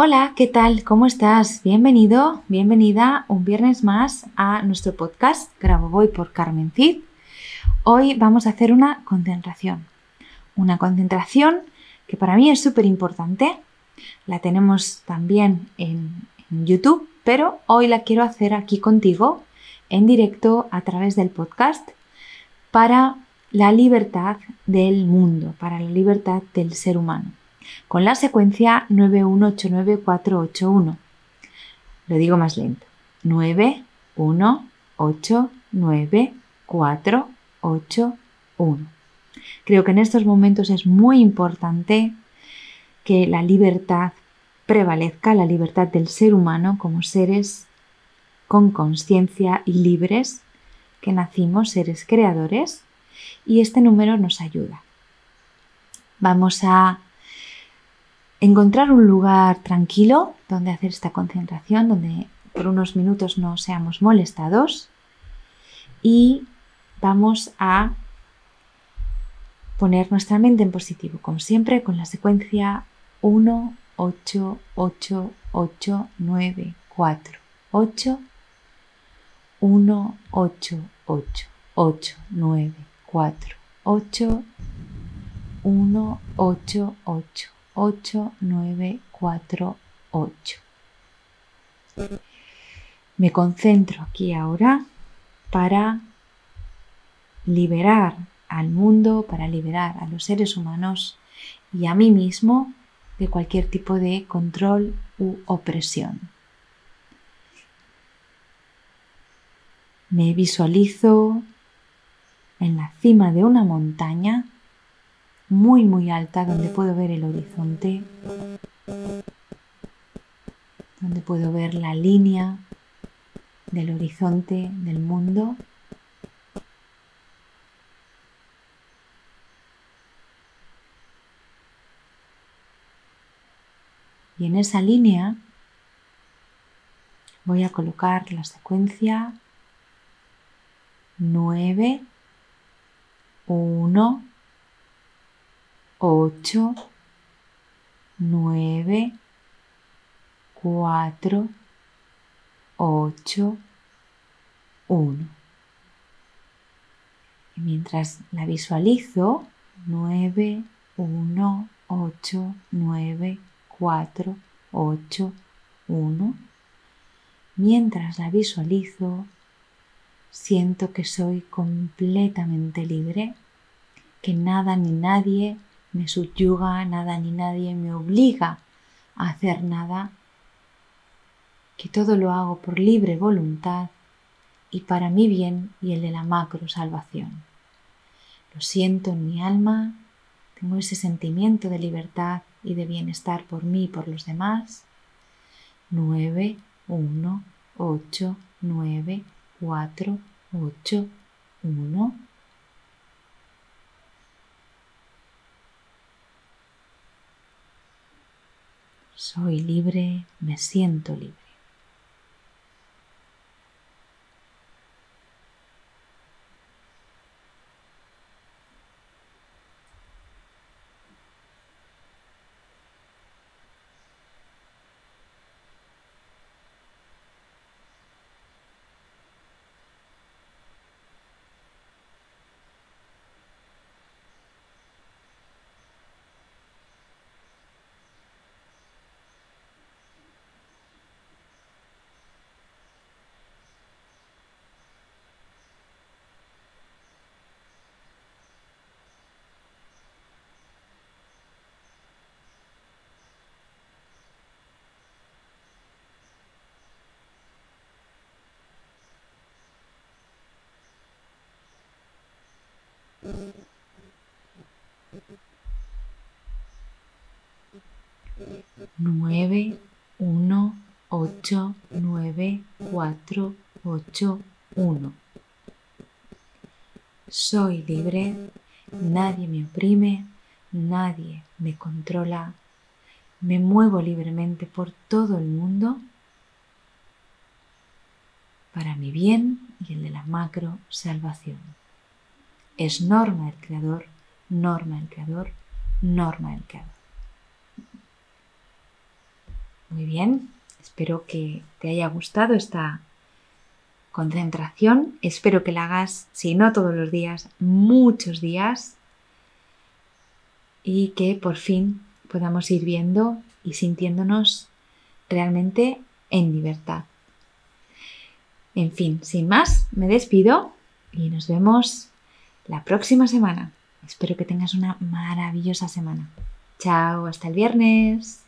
Hola, ¿qué tal? ¿Cómo estás? Bienvenido, bienvenida un viernes más a nuestro podcast Grabo Voy por Carmen Cid. Hoy vamos a hacer una concentración. Una concentración que para mí es súper importante. La tenemos también en, en YouTube, pero hoy la quiero hacer aquí contigo en directo a través del podcast para la libertad del mundo, para la libertad del ser humano con la secuencia 9189481. Lo digo más lento. 9189481. Creo que en estos momentos es muy importante que la libertad prevalezca, la libertad del ser humano como seres con conciencia y libres, que nacimos seres creadores, y este número nos ayuda. Vamos a encontrar un lugar tranquilo donde hacer esta concentración, donde por unos minutos no seamos molestados y vamos a poner nuestra mente en positivo, como siempre, con la secuencia 1, 8, 8, 8, 9, 4, 8, 1, 8, 8, 8, 9, 4, 8, 1, 8, 8. 8, 9, 4, 8. Me concentro aquí ahora para liberar al mundo, para liberar a los seres humanos y a mí mismo de cualquier tipo de control u opresión. Me visualizo en la cima de una montaña muy muy alta donde puedo ver el horizonte, donde puedo ver la línea del horizonte del mundo. Y en esa línea voy a colocar la secuencia 9, 1, 8, 9, 4, 8, 1. Y mientras la visualizo, 9, 1, 8, 9, 4, 8, 1. Mientras la visualizo, siento que soy completamente libre, que nada ni nadie me subyuga, nada ni nadie me obliga a hacer nada, que todo lo hago por libre voluntad y para mi bien y el de la macro salvación. Lo siento en mi alma, tengo ese sentimiento de libertad y de bienestar por mí y por los demás. 9, 1, 8, 9, 4, 8, 1. Soy libre, me siento libre. 9, 1, 8, 9, 4, 8, 1. Soy libre, nadie me oprime, nadie me controla, me muevo libremente por todo el mundo para mi bien y el de la macro salvación. Es norma el creador, norma el creador, norma el creador. Muy bien, espero que te haya gustado esta concentración. Espero que la hagas, si no todos los días, muchos días y que por fin podamos ir viendo y sintiéndonos realmente en libertad. En fin, sin más, me despido y nos vemos la próxima semana. Espero que tengas una maravillosa semana. Chao, hasta el viernes.